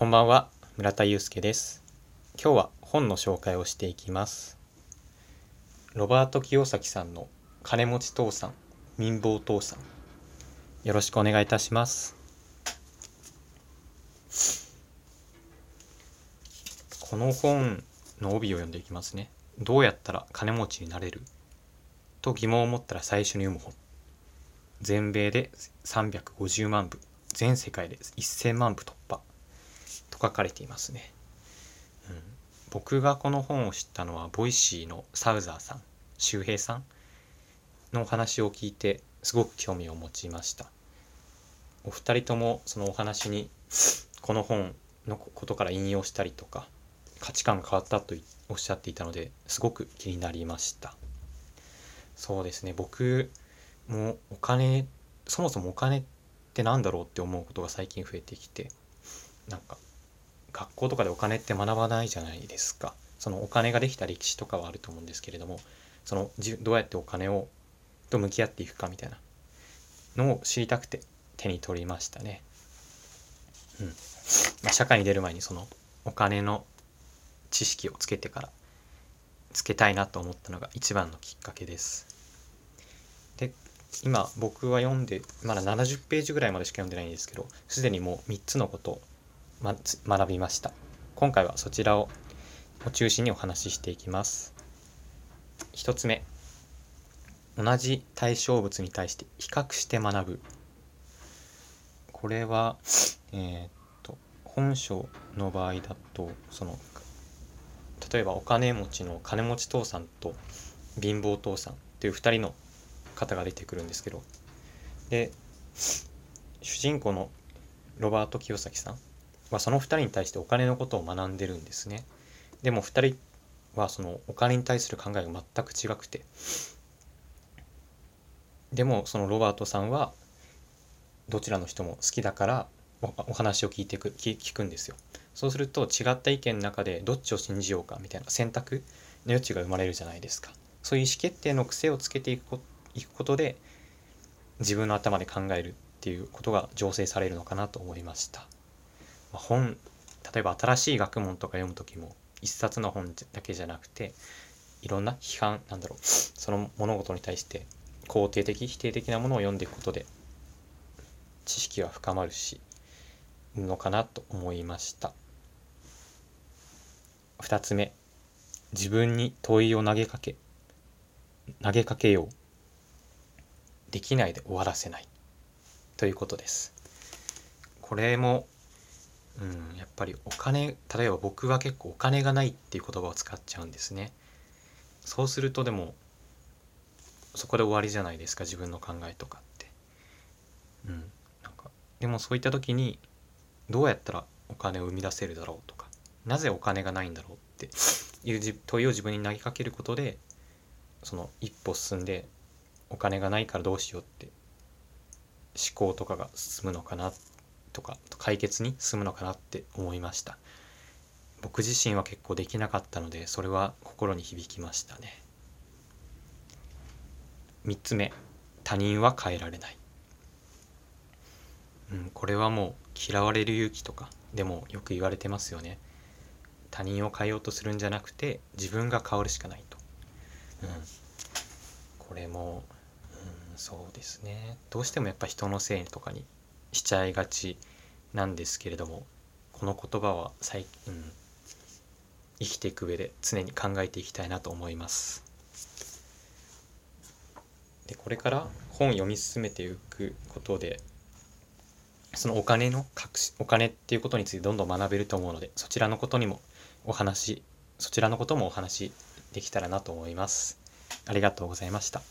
こんばんは村田祐介です。今日は本の紹介をしていきます。ロバート清崎さんの金持ち父さん貧乏父さんよろしくお願いいたします。この本の帯を読んでいきますね。どうやったら金持ちになれる？と疑問を持ったら最初に読む本。全米で350万部全世界で1000万部突破。書かれていますね、うん、僕がこの本を知ったのは Voicy のサウザーさん周平さんのお話を聞いてすごく興味を持ちました。お二人ともそのお話にこの本のことから引用したりとか価値観が変わったとおっしゃっていたのですごく気になりました。そうですね。僕もお金そもそもお金って何だろうって思うことが最近増えてきてなんか学校とかでお金って学ばないじゃないですかそのお金ができた歴史とかはあると思うんですけれどもそのどうやってお金をと向き合っていくかみたいなのを知りたくて手に取りましたね。うんまあ、社会に出る前にそのお金の知識をつけてからつけたいなと思ったのが一番のきっかけです。で今僕は読んでまだ70ページぐらいまでしか読んでないんですけどすでにもう3つのことを、ま、学びました。今回はそちらを中心にお話ししていきます。1つ目。同じ対象物に対して比較して学ぶ。これはえー、っと本書の場合だとその例えばお金持ちの金持ち父さんと貧乏父さんっていう2人の方が出てくるんですけど。で主人公のロバート清崎さんはその2人に対してお金のことを学んでるんですね。でも2人はそのお金に対する考えが全く違くて。でもそのロバートさんはどちらの人も好きだからお話を聞いてく聞くんですよ。そうすると違った意見の中でどっちを信じようかみたいな選択の余地が生まれるじゃないですか。そういう意思決定の癖をつけていくこといくことで自分の頭で考えるっていうことが醸成されるのかなと思いました。本例えば新しい学問とか読む時も一冊の本だけじゃなくていろんな批判なんだろうその物事に対して肯定的否定的なものを読んでいくことで知識は深まるしのかなと思いました。2つ目自分に問いを投げかけ投げかけよう。できないで終わらせない。ということです。これも、うん、やっぱりお金例えば僕は結構お金がないっていう言葉を使っちゃうんですね。そうするとでもそこで終わりじゃないですか自分の考えとかって。うん、なんかでもそういった時にどうやったらお金を生み出せるだろうとかなぜお金がないんだろうっていう問いを自分に投げかけることでその一歩進んでお金がないからどうしようって思考とかが進むのかなっとか解決に進むのかなって思いました。僕自身は結構できなかったのでそれは心に響きましたね。3つ目他人は変えられない、うん、これはもう嫌われる勇気とかでもよく言われてますよね。他人を変えようとするんじゃなくて自分が変わるしかないと、うん、これもうんそうですね。どうしてもやっぱ人のせいとかにしちゃいがちなんですけれどもこの言葉は最近、うん、生きていく上で常に考えていきたいなと思いますでこれから本読み進めていくことでそのお金の隠しお金っていうことについてどんどん学べると思うのでそちらのことにもお話そちらのこともお話できたらなと思いますありがとうございました。